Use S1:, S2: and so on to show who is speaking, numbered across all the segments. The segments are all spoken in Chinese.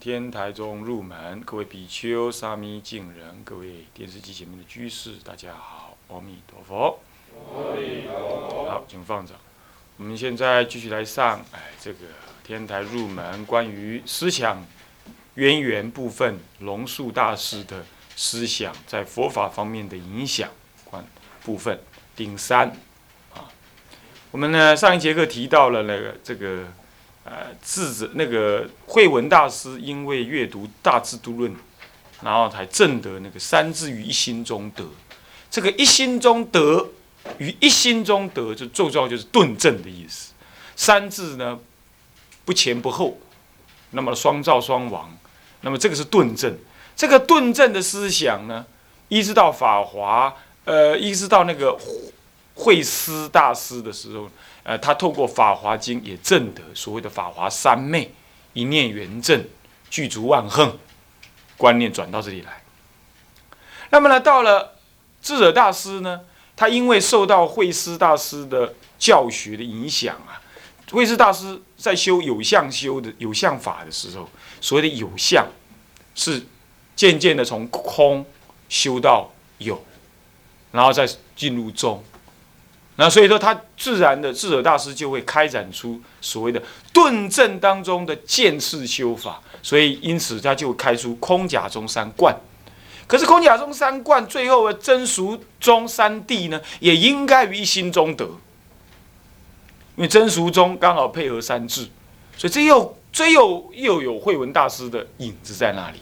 S1: 天台中入门，各位比丘、沙弥、敬人，各位电视机前面的居士，大家好，阿弥陀佛。
S2: 阿弥陀佛。
S1: 好，请放掌。我们现在继续来上，哎，这个天台入门关于思想渊源部分，龙树大师的思想在佛法方面的影响关部分顶三啊。我们呢上一节课提到了那个这个呃智者那个慧文大师，因为阅读《大智度论》，然后才证得那个三智于一心中得。这个一心中得于一心中得，就最重要就是顿证的意思。三智呢不前不后，那么双照双亡，那么这个是顿证。这个顿证的思想呢，一直到法华，呃，一直到那个慧思大师的时候，呃，他透过法华经也证得所谓的法华三昧，一念圆正，具足万恒，观念转到这里来。那么呢，到了智者大师呢，他因为受到慧思大师的教学的影响啊，慧思大师在修有相修的有相法的时候，所谓的有相是。渐渐的从空修到有，然后再进入中，那所以说他自然的智者大师就会开展出所谓的顿证当中的渐次修法，所以因此他就开出空假中三观。可是空假中三观最后的真俗中三谛呢，也应该于一心中得，因为真俗中刚好配合三智，所以这又这又又有慧文大师的影子在那里。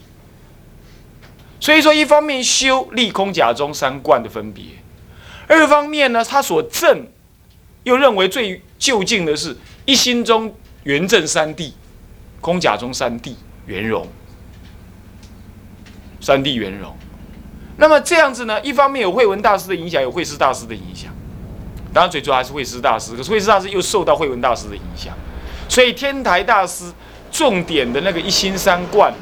S1: 所以说，一方面修立空假中三观的分别，二方面呢，他所证又认为最究竟的是一心中圆正三谛，空假中三谛圆融，三谛圆融。那么这样子呢，一方面有慧文大师的影响，有慧师大师的影响，当然最主要还是慧师大师。可是慧师大师又受到慧文大师的影响，所以天台大师重点的那个一心三观。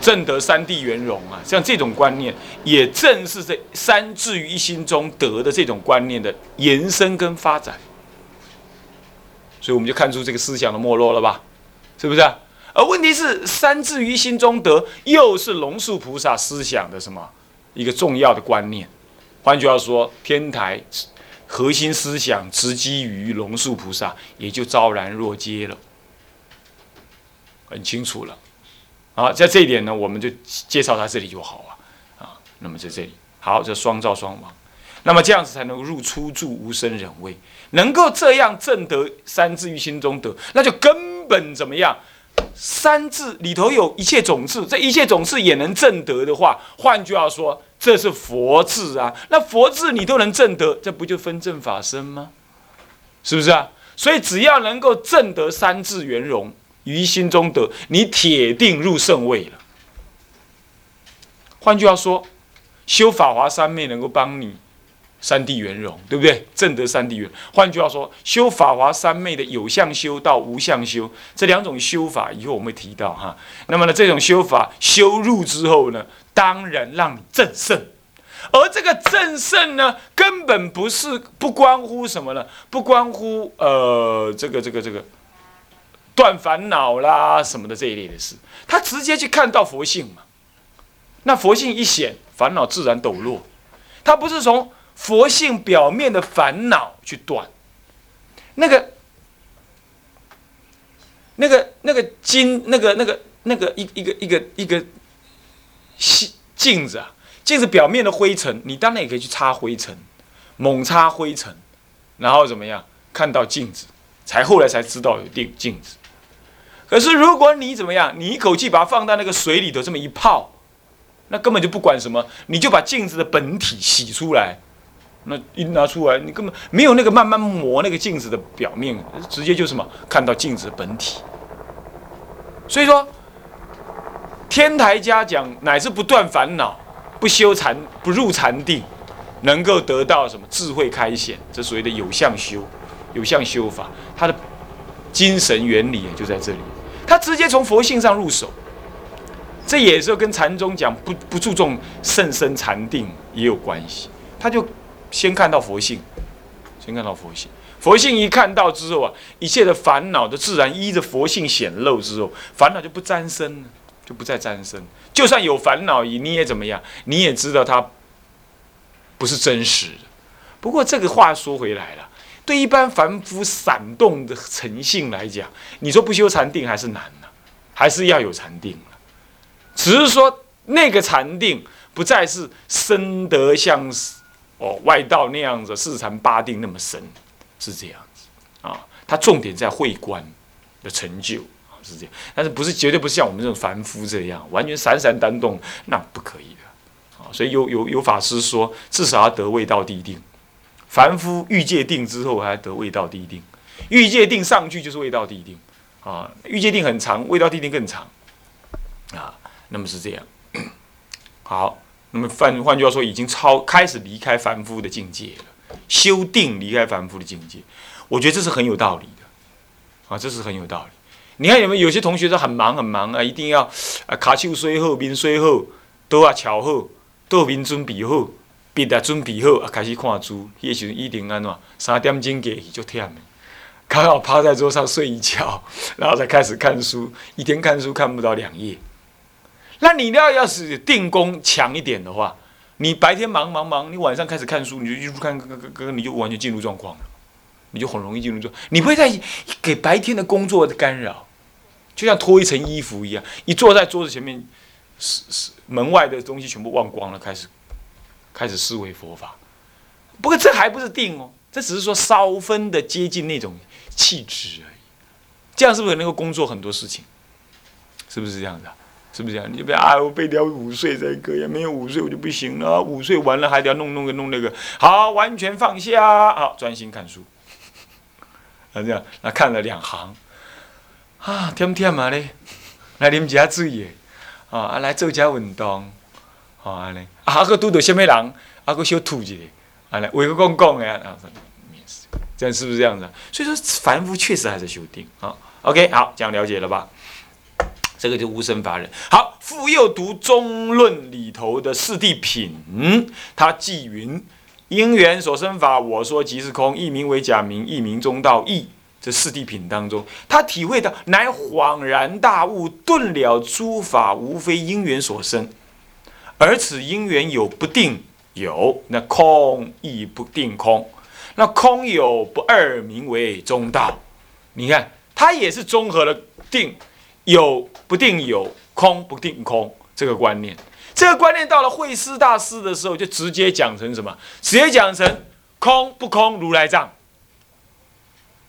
S1: 正得三谛圆融啊，像这种观念，也正是这三智于一心中得的这种观念的延伸跟发展。所以我们就看出这个思想的没落了吧？是不是？而问题是，三智于心中得，又是龙树菩萨思想的什么一个重要的观念？换句话说，天台核心思想直基于龙树菩萨，也就昭然若揭了，很清楚了。好，在这一点呢，我们就介绍他这里就好了啊。那么在这里，好，这双照双亡，那么这样子才能够入初住无生忍位，能够这样正得三字于心中得，那就根本怎么样？三字里头有一切种子，这一切种子也能正得的话，换句话说，这是佛字啊。那佛字你都能正得，这不就分正法身吗？是不是啊？所以只要能够正得三字圆融。于心中得，你铁定入圣位了。换句话说，修法华三昧能够帮你三地圆融，对不对？正得三地圆。换句话说，修法华三昧的有相修到无相修这两种修法，以后我们会提到哈。那么呢，这种修法修入之后呢，当然让你正胜。而这个正胜呢，根本不是不关乎什么呢？不关乎呃，这个这个这个。断烦恼啦什么的这一类的事，他直接去看到佛性嘛。那佛性一显，烦恼自然抖落。他不是从佛性表面的烦恼去断，那个、那个、那个金、那个、那个、那个一一个一个一个镜镜子啊，镜子表面的灰尘，你当然也可以去擦灰尘，猛擦灰尘，然后怎么样看到镜子，才后来才知道有镜镜子。可是，如果你怎么样，你一口气把它放到那个水里头，这么一泡，那根本就不管什么，你就把镜子的本体洗出来，那一拿出来，你根本没有那个慢慢磨那个镜子的表面，直接就什么看到镜子的本体。所以说，天台家讲乃是不断烦恼，不修禅，不入禅定，能够得到什么智慧开显，这所谓的有相修，有相修法，它的精神原理也就在这里。他直接从佛性上入手，这也是跟禅宗讲不不注重甚深禅定也有关系。他就先看到佛性，先看到佛性，佛性一看到之后啊，一切的烦恼的自然依着佛性显露之后，烦恼就不沾身了，就不再沾身。就算有烦恼，你也怎么样？你也知道它不是真实的。不过这个话说回来了。对一般凡夫闪动的诚信来讲，你说不修禅定还是难呢？还是要有禅定只是说那个禅定不再是深得像哦外道那样子四禅八定那么深，是这样子啊。它重点在会观的成就，是这样。但是不是绝对不是像我们这种凡夫这样完全闪闪单动，那不可以的啊。所以有有有法师说，至少要得味道地定。凡夫欲界定之后，还得味道地定；欲界定上去就是味道地定，啊，欲界定很长，味道地定更长，啊，那么是这样。好，那么换换句话说，已经超开始离开凡夫的境界了，修定离开凡夫的境界，我觉得这是很有道理的，啊，这是很有道理。你看有没有有些同学说很忙很忙啊，一定要啊卡丘虽好，面虽好，都要巧好，都面准备好。笔啊准备好，啊开始看书。迄个时阵一定安怎？三点钟过去就忝的，刚好趴在桌上睡一觉，然后才开始看书。一天看书看不到两页。那你要要是定功强一点的话，你白天忙忙忙，你晚上开始看书，你就一路看，看看看，你就完全进入状况了，你就很容易进入状。你会在给白天的工作的干扰，就像脱一层衣服一样，一坐在桌子前面，是是门外的东西全部忘光了，开始。开始思维佛法，不过这还不是定哦，这只是说稍分的接近那种气质而已。这样是不是能够工作很多事情？是不是这样的？是不是这样？你不要啊！我背掉五岁才可以，没有五岁我就不行了。五岁完了还得要弄弄个弄那个，好，完全放下，好，专心看书。啊，这样，那看了两行，啊，甜甜嘛嘞，来啉一下水耶，啊，来做一下运动。好安尼，啊，个拄到什么人，啊，个小吐一下，安尼，话个讲讲的啊，这样是不是这样子？所以说，凡夫确实还是修定啊。OK，好，这样了解了吧？这个就无生法忍。好，复又读中论里头的四谛品，他记云：因缘所生法，我说即是空，一名为假名，一名中道义。这四谛品当中，他体会到，乃恍然大悟，顿了诸法无非因缘所生。而此因缘有不定有，那空亦不定空，那空有不二，名为中道。你看，它也是综合了定有不定有，空不定空这个观念。这个观念到了慧思大师的时候，就直接讲成什么？直接讲成空不空如来藏，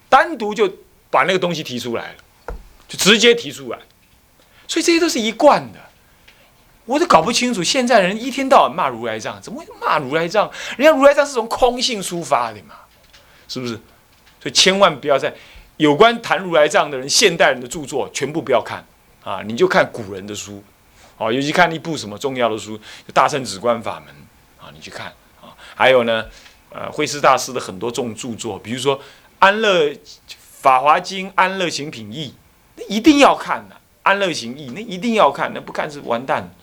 S1: 单独就把那个东西提出来了，就直接提出来。所以这些都是一贯的。我都搞不清楚，现在人一天到晚骂如来藏，怎么会骂如来藏？人家如来藏是从空性出发的嘛，是不是？所以千万不要在有关谈如来藏的人，现代人的著作全部不要看啊！你就看古人的书，哦，尤其看一部什么重要的书，《大乘止观法门》啊，你去看啊。还有呢，呃，慧思大师的很多重著作，比如说《安乐法华经》《安乐行品义》，那一定要看的，《安乐行义》那一定要看，那不看是完蛋。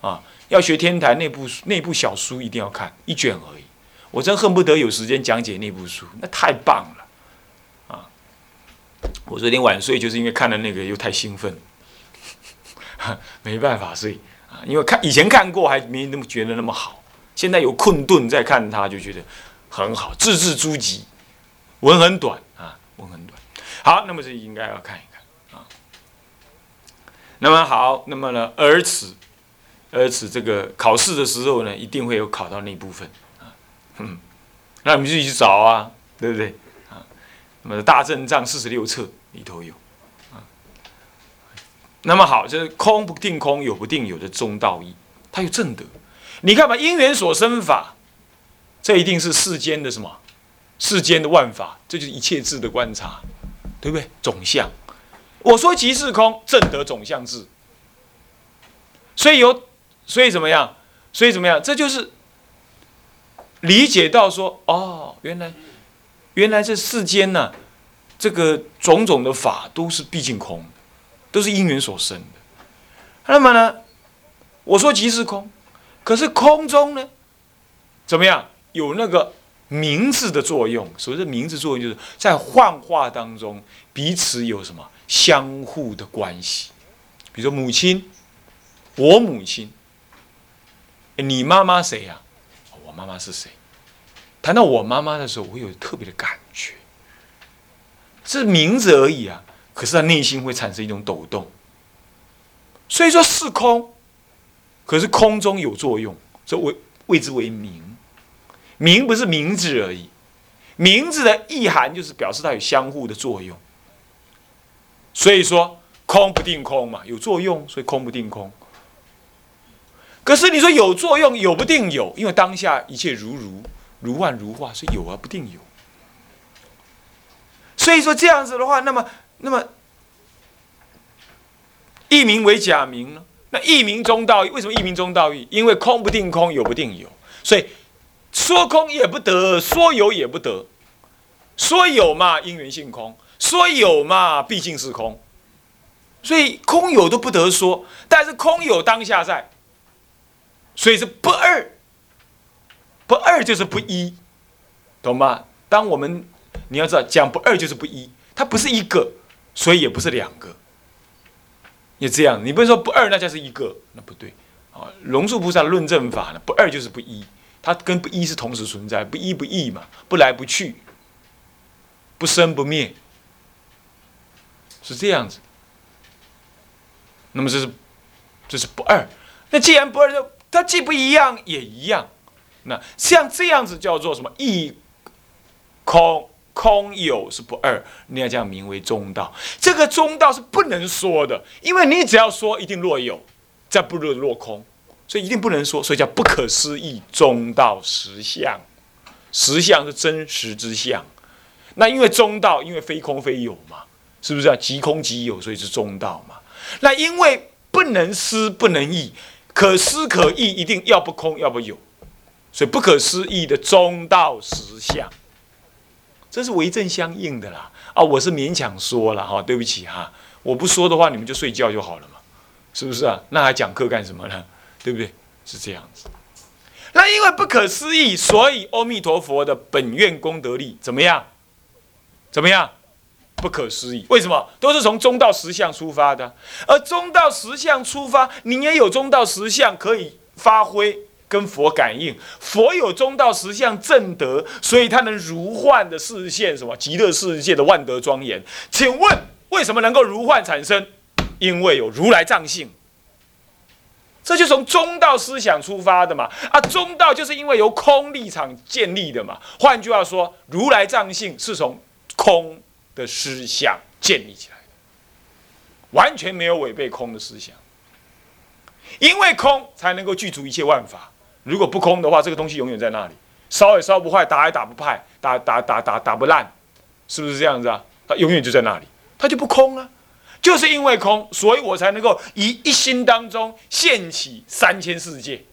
S1: 啊，要学天台那部那部小书一定要看一卷而已，我真恨不得有时间讲解那部书，那太棒了，啊！我昨天晚睡就是因为看了那个又太兴奋，没办法睡啊，因为看以前看过还没那么觉得那么好，现在有困顿再看它就觉得很好，字字珠玑，文很短啊，文很短。好，那么这应该要看一看啊。那么好，那么呢，而此。而此，这个考试的时候呢，一定会有考到那部分啊，嗯，那你们自己去找啊，对不对啊？那么《大正藏》四十六册里头有啊。那么好，就是空不定空，有不定有的中道义，它有正德。你看嘛，因缘所生法，这一定是世间的什么？世间的万法，这就是一切智的观察，对不对？总相，我说即是空，正得总相智。所以有，所以怎么样？所以怎么样？这就是理解到说，哦，原来，原来这世间呢，这个种种的法都是毕竟空的，都是因缘所生的。那么呢，我说即是空，可是空中呢，怎么样？有那个。名字的作用，所谓的名字作用，就是在幻化当中彼此有什么相互的关系。比如说母亲，我母亲，你妈妈谁呀？我妈妈是谁？谈到我妈妈的时候，我有特别的感觉，是名字而已啊。可是他内心会产生一种抖动。所以说是空，可是空中有作用，所以谓谓之为名。名不是名字而已，名字的意涵就是表示它有相互的作用。所以说空不定空嘛，有作用，所以空不定空。可是你说有作用，有不定有，因为当下一切如如如幻如化，所以有而不定有。所以说这样子的话，那么那么一名为假名呢？那一名中道义为什么一名中道义？因为空不定空，有不定有，所以。说空也不得，说有也不得。说有嘛，因缘性空；说有嘛，毕竟是空。所以空有都不得说，但是空有当下在，所以是不二。不二就是不一，懂吗？当我们你要知道讲不二就是不一，它不是一个，所以也不是两个。也这样，你不是说不二那就是一个，那不对啊。龙树菩萨论证法呢，不二就是不一。它跟不一是同时存在，不一不异嘛，不来不去，不生不灭，是这样子。那么这是这是不二。那既然不二就，它既不一样也一样。那像这样子叫做什么？一空空有是不二，你要这样名为中道。这个中道是不能说的，因为你只要说，一定落有，再不落落空。所以一定不能说，所以叫不可思议中道实相，实相是真实之相。那因为中道，因为非空非有嘛，是不是啊？即空即有，所以是中道嘛。那因为不能思不能意，可思可议，一定要不空要不有，所以不可思议的中道实相，这是为正相应的啦。啊，我是勉强说了哈，对不起哈，我不说的话，你们就睡觉就好了嘛，是不是啊？那还讲课干什么呢？对不对？是这样子。那因为不可思议，所以阿弥陀佛的本愿功德力怎么样？怎么样？不可思议。为什么？都是从中道实相出发的。而中道实相出发，你也有中道实相可以发挥，跟佛感应。佛有中道实相正德，所以他能如幻的视现什么极乐世界的万德庄严。请问为什么能够如幻产生？因为有如来藏性。这就从中道思想出发的嘛，啊，中道就是因为由空立场建立的嘛。换句话说，如来藏性是从空的思想建立起来的，完全没有违背空的思想。因为空才能够具足一切万法，如果不空的话，这个东西永远在那里，烧也烧不坏，打也打不坏，打打打打打不烂，是不是这样子啊？它永远就在那里，它就不空了。就是因为空，所以我才能够以一心当中现起三千世界。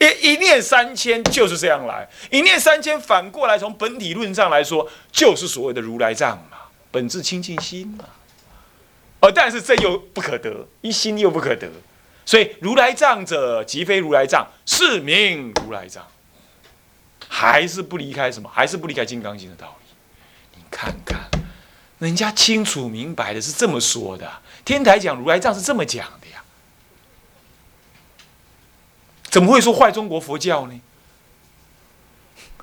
S1: 一一念三千就是这样来，一念三千反过来从本体论上来说，就是所谓的如来藏嘛，本质清净心嘛。而但是这又不可得，一心又不可得，所以如来藏者即非如来藏，是名如来藏，还是不离开什么？还是不离开金刚经的道理？你看看。人家清楚明白的是这么说的，天台讲如来藏是这么讲的呀，怎么会说坏中国佛教呢？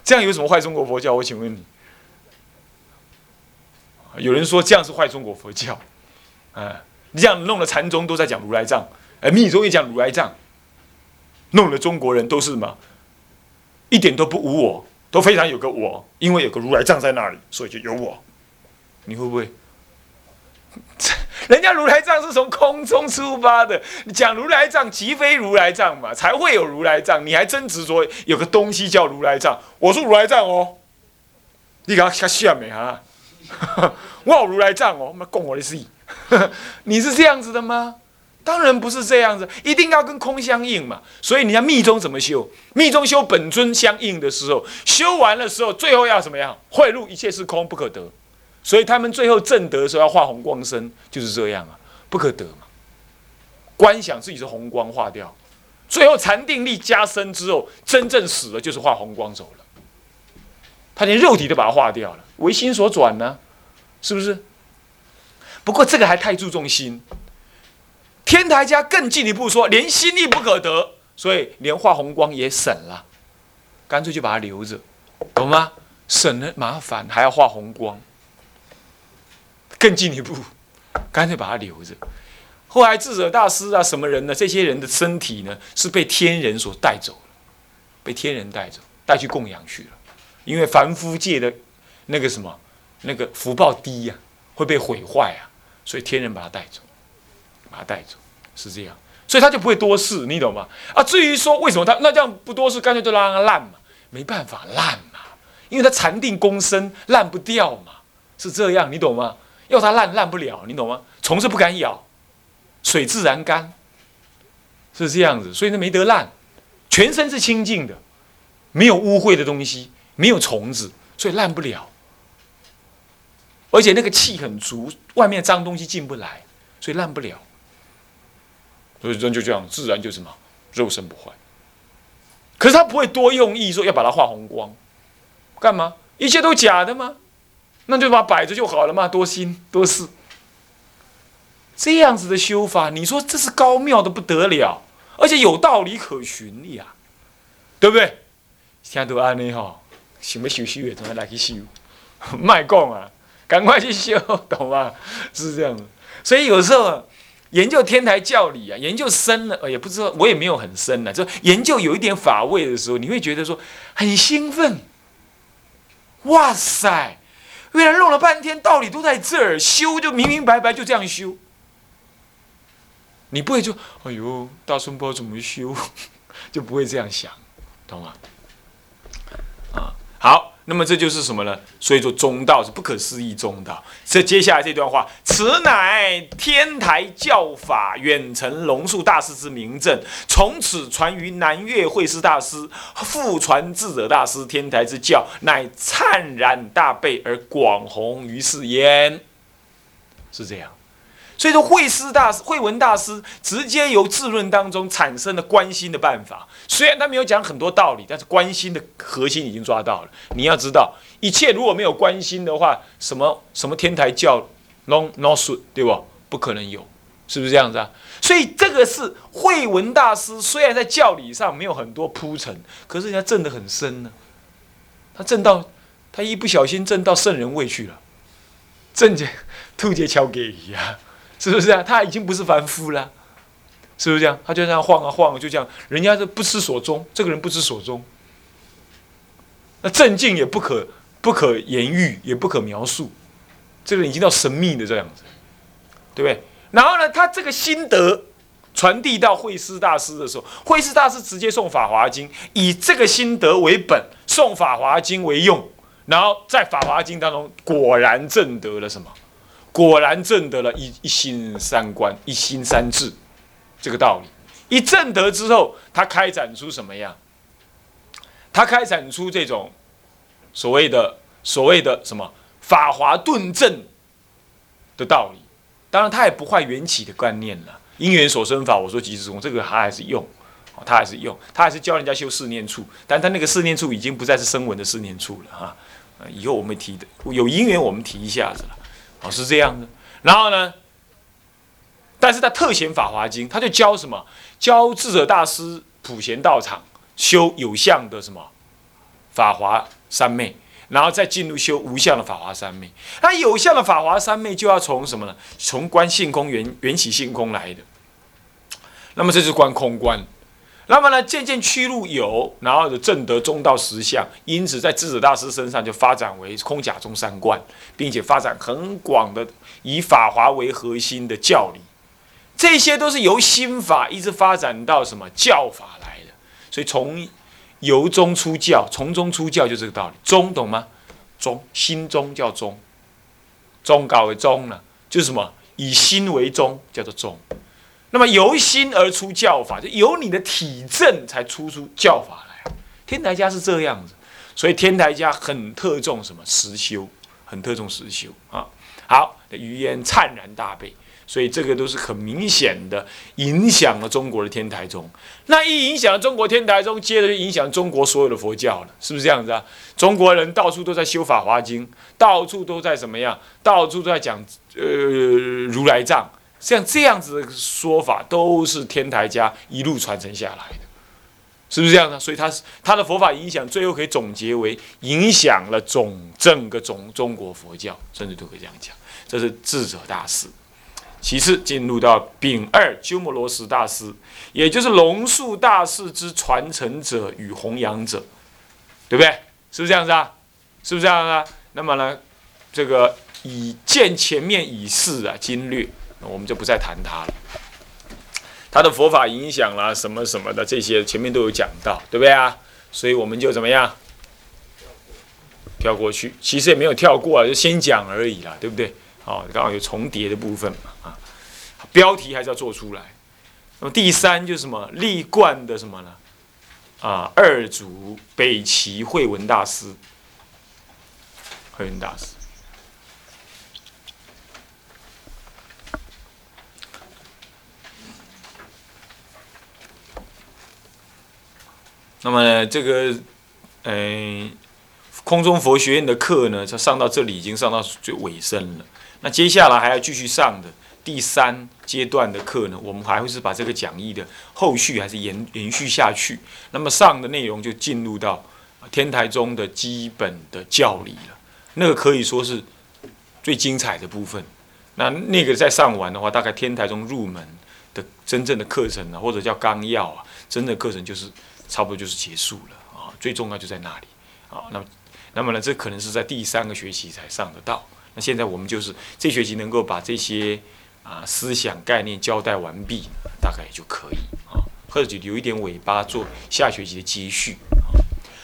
S1: 这样有什么坏中国佛教？我请问你，有人说这样是坏中国佛教，啊，这样弄了禅宗都在讲如来藏，哎，密宗也讲如来藏，弄了中国人都是什么？一点都不无我，都非常有个我，因为有个如来藏在那里，所以就有我。你会不会？人家如来藏是从空中出发的，你讲如来藏即非如来藏嘛，才会有如来藏。你还真执着有个东西叫如来藏，我说如来藏哦，你给他下没啊？我有如来藏哦，妈供我的事，你是这样子的吗？当然不是这样子，一定要跟空相应嘛。所以你看密宗怎么修？密宗修本尊相应的时候，修完的时候，最后要怎么样？汇入一切是空，不可得。所以他们最后正得的时候要化红光身，就是这样啊，不可得嘛。观想自己是红光化掉，最后禅定力加深之后，真正死了就是化红光走了。他连肉体都把它化掉了，唯心所转呢，是不是？不过这个还太注重心。天台家更进一步说，连心力不可得，所以连化红光也省了，干脆就把它留着，懂吗？省了麻烦，还要化红光。更进一步，干脆把它留着。后来智者大师啊，什么人呢？这些人的身体呢，是被天人所带走了，被天人带走，带去供养去了。因为凡夫界的那个什么，那个福报低呀，会被毁坏啊，所以天人把他带走。把他带走，是这样，所以他就不会多事，你懂吗？啊，至于说为什么他那这样不多事，干脆就让他烂嘛，没办法烂嘛，因为他禅定功深，烂不掉嘛，是这样，你懂吗？要它烂烂不了，你懂吗？虫子不敢咬，水自然干，是这样子，所以它没得烂，全身是清净的，没有污秽的东西，没有虫子，所以烂不了，而且那个气很足，外面脏东西进不来，所以烂不了。所以人就这样，自然就什么肉身不坏。可是他不会多用意说要把它画红光，干嘛？一切都假的吗？那就把摆着就好了嘛，多心多事。这样子的修法，你说这是高妙的不得了，而且有道理可循的呀，对不对？现在都安尼哈，想要修修的，怎么来去修？卖供啊，赶快去修，懂吗？是这样的。所以有时候。研究天台教理啊，研究深了，也不知道，我也没有很深了。就研究有一点法味的时候，你会觉得说很兴奋。哇塞，原来弄了半天道理都在这儿，修就明明白白就这样修。你不会就哎呦，大孙波怎么修，就不会这样想，懂吗？啊，好。那么这就是什么呢？所以说中道是不可思议中道。这接下来这段话，此乃天台教法远承龙树大师之名证，从此传于南岳慧师大师，复传智者大师。天台之教乃灿然大备而广弘于世焉。是这样。所以说，慧师大师、慧文大师直接由自论当中产生的关心的办法，虽然他没有讲很多道理，但是关心的核心已经抓到了。你要知道，一切如果没有关心的话，什么什么天台教，no no should，对不？不可能有，是不是这样子啊？所以这个是慧文大师，虽然在教理上没有很多铺陈，可是人家证得很深呢。他证到，他一不小心证到圣人位去了，正解兔节敲给一样。是不是啊？他已经不是凡夫了，是不是这样？他就这样晃啊晃，就这样。人家是不知所踪，这个人不知所踪。那正境也不可不可言喻，也不可描述。这个人已经到神秘的这样子，对不对？然后呢，他这个心得传递到慧师大师的时候，慧师大师直接送《法华经》，以这个心得为本，送《法华经》为用，然后在《法华经》当中果然证得了什么？果然证得了一一心三观、一心三智这个道理。一证得之后，他开展出什么样？他开展出这种所谓的所谓的什么法华顿证的道理。当然，他也不坏缘起的观念了。因缘所生法，我说即是空，这个他还是用，他还是用，他还是教人家修四念处。但他那个四念处已经不再是声闻的四念处了哈。以后我们提的有因缘，我们提一下子了。哦，是这样的。然后呢？但是他特显《法华经》，他就教什么？教智者大师普贤道场修有相的什么法华三昧，然后再进入修无相的法华三昧。那有相的法华三昧就要从什么呢？从观性空缘缘起性空来的。那么这是观空观。那么呢，渐渐趋入有，然后的正得中道实相，因此在智者大师身上就发展为空假中三观，并且发展很广的以法华为核心的教理，这些都是由心法一直发展到什么教法来的。所以从由中出教，从中出教就这个道理。中懂吗？中心中叫中，中搞为中呢，就是什么以心为中，叫做中。那么由心而出教法，就由你的体证才出出教法来。天台家是这样子，所以天台家很特重什么实修，很特重实修啊。好，余烟灿然大悲，所以这个都是很明显的影响了中国的天台宗。那一影响了中国天台宗，接着就影响中国所有的佛教了，是不是这样子啊？中国人到处都在修法华经，到处都在怎么样？到处都在讲呃如来藏。像这样子的说法，都是天台家一路传承下来的，是不是这样呢？所以他他的佛法影响，最后可以总结为影响了总整个总中国佛教，甚至都可以这样讲。这是智者大师。其次进入到丙二鸠摩罗什大师，也就是龙树大师之传承者与弘扬者，对不对？是不是这样子啊？是不是这样啊？那么呢，这个以见前面以示啊经略。我们就不再谈他了，他的佛法影响啦，什么什么的这些前面都有讲到，对不对啊？所以我们就怎么样跳过去？其实也没有跳过啊，就先讲而已啦，对不对？好，刚好有重叠的部分嘛啊，标题还是要做出来。那么第三就是什么？立冠的什么呢？啊，二祖北齐慧文大师，慧文大师。那么这个，嗯，空中佛学院的课呢，它上到这里已经上到最尾声了。那接下来还要继续上的第三阶段的课呢，我们还会是把这个讲义的后续还是延延续下去。那么上的内容就进入到天台中的基本的教理了，那个可以说是最精彩的部分。那那个再上完的话，大概天台中入门的真正的课程呢，或者叫纲要啊，真正的课程就是。差不多就是结束了啊，最重要就在那里啊。那么，那么呢，这可能是在第三个学期才上得到。那现在我们就是这学期能够把这些啊思想概念交代完毕，大概就可以啊，或者就留一点尾巴做下学期的接续。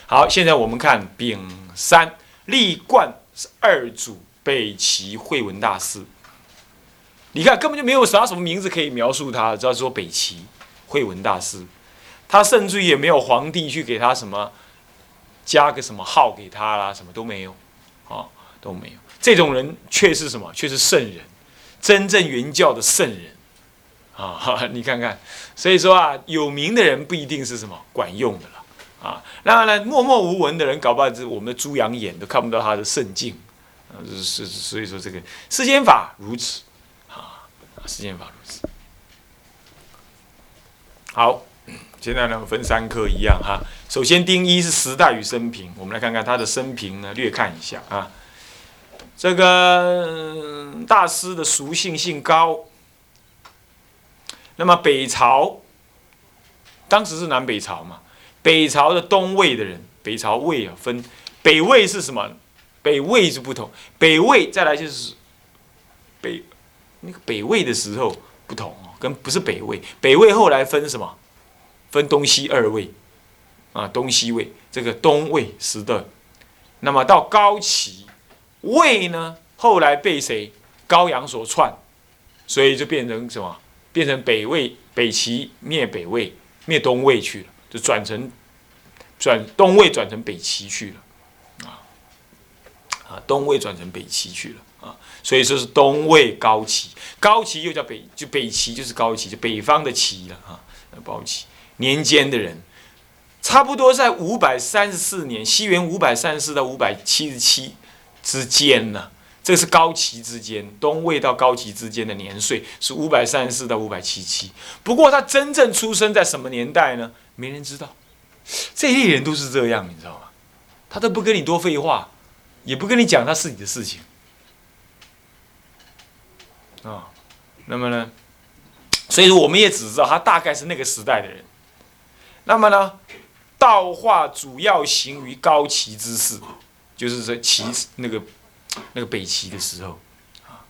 S1: 好，现在我们看丙三立冠是二祖北齐慧文大师。你看根本就没有啥什么名字可以描述他，只要说北齐慧文大师。他甚至也没有皇帝去给他什么加个什么号给他啦，什么都没有，啊都没有。这种人却是什么？却是圣人，真正原教的圣人啊！你看看，所以说啊，有名的人不一定是什么管用的了啊。然呢，默默无闻的人，搞不好是我们的猪羊眼都看不到他的圣境啊。是，所以说这个世间法如此啊，世间法如此。好。现在呢，分三科一样哈。首先，丁一是时代与生平，我们来看看他的生平呢，略看一下啊。这个大师的俗姓姓高，那么北朝当时是南北朝嘛，北朝的东魏的人，北朝魏啊分北魏是什么？北魏是不同，北魏再来就是北那个北魏的时候不同哦，跟不是北魏，北魏后来分什么？分东西二位，啊，东西魏这个东魏时的，那么到高齐魏呢，后来被谁高阳所篡，所以就变成什么？变成北魏北齐灭北魏灭东魏去了，就转成转东魏转成北齐去了，啊啊，东魏转成北齐去了啊，所以说是东魏高齐，高齐又叫北就北齐就是高齐，就北方的齐了啊，高齐。年间的人，差不多在五百三十四年，西元五百三十四到五百七十七之间呢。这是高齐之间，东魏到高齐之间的年岁是五百三十四到五百七十七。不过他真正出生在什么年代呢？没人知道。这一类人都是这样，你知道吗？他都不跟你多废话，也不跟你讲他自己的事情啊。那么呢？所以说，我们也只知道他大概是那个时代的人。那么呢，道化主要行于高齐之事，就是说齐那个那个北齐的时候啊。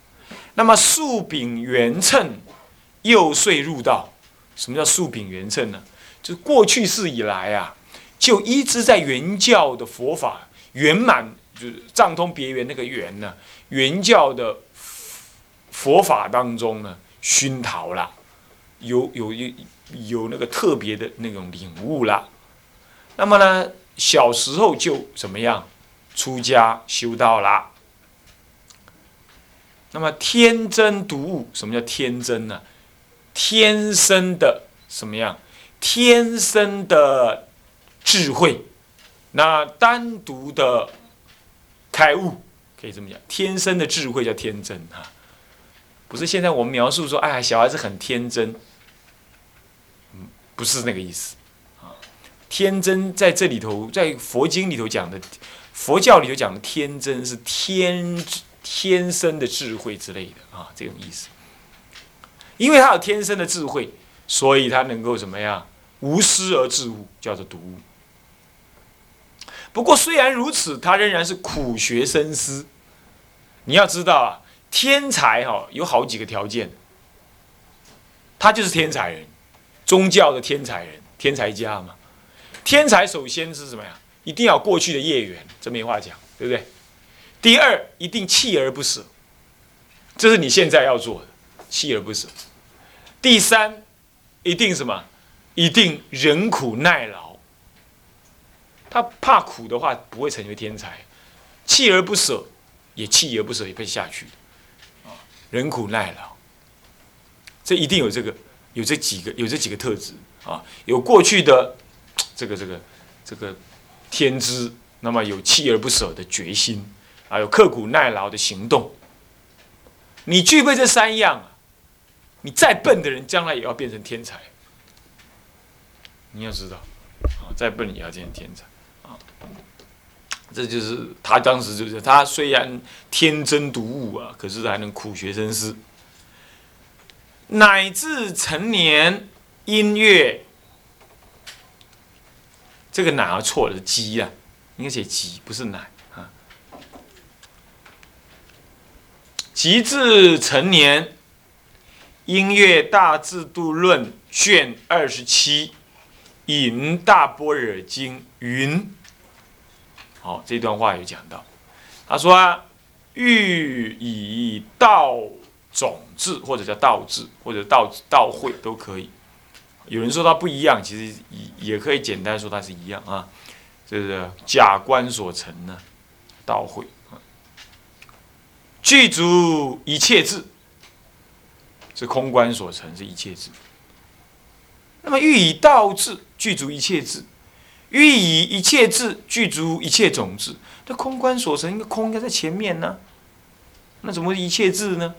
S1: 那么素秉元称，又遂入道。什么叫素秉元称呢？就过去世以来啊，就一直在原教的佛法圆满，就是藏通别圆那个圆呢，原教的佛法当中呢熏陶了，有有有有那个特别的那种领悟了。那么呢，小时候就怎么样，出家修道啦。那么天真独悟，什么叫天真呢？天生的什么样？天生的智慧，那单独的开悟，可以这么讲，天生的智慧叫天真哈，不是现在我们描述说，哎呀，小孩子很天真，不是那个意思啊。天真在这里头，在佛经里头讲的，佛教里头讲的天真是天天生的智慧之类的啊，这种意思。因为他有天生的智慧，所以他能够怎么样无师而致悟，叫做独悟。不过虽然如此，他仍然是苦学深思。你要知道啊，天才哈有好几个条件，他就是天才人，宗教的天才人，天才家嘛。天才首先是什么呀？一定要过去的业缘，这没话讲，对不对？第二，一定锲而不舍，这是你现在要做的。锲而不舍。第三，一定什么？一定忍苦耐劳。他怕苦的话，不会成为天才。锲而不舍，也锲而不舍也会下去啊，忍苦耐劳，这一定有这个，有这几个，有这几个特质啊。有过去的 这个这个这个天资，那么有锲而不舍的决心，啊，有刻苦耐劳的行动。你具备这三样。你再笨的人，将来也要变成天才。你要知道，啊，再笨也要变成天才，啊，这就是他当时就是他虽然天真独悟啊，可是还能苦学深思，乃至成年音乐，这个“乃”错了，是“鸡”啊，应该写“鸡”，不是“奶”啊。及至成年。《音乐大制度论》卷二十七，《引大般若经》云：好，这段话有讲到，他说啊：“欲以道种智，或者叫道智，或者道道会都可以。有人说它不一样，其实也可以简单说它是一样啊。就是假观所成呢，道会具足一切智。”是空观所成，是一切智。那么欲以道智具足一切智，欲以一切智具足一切种智。这空观所成，应该空应该在前面呢，那怎么一切智呢？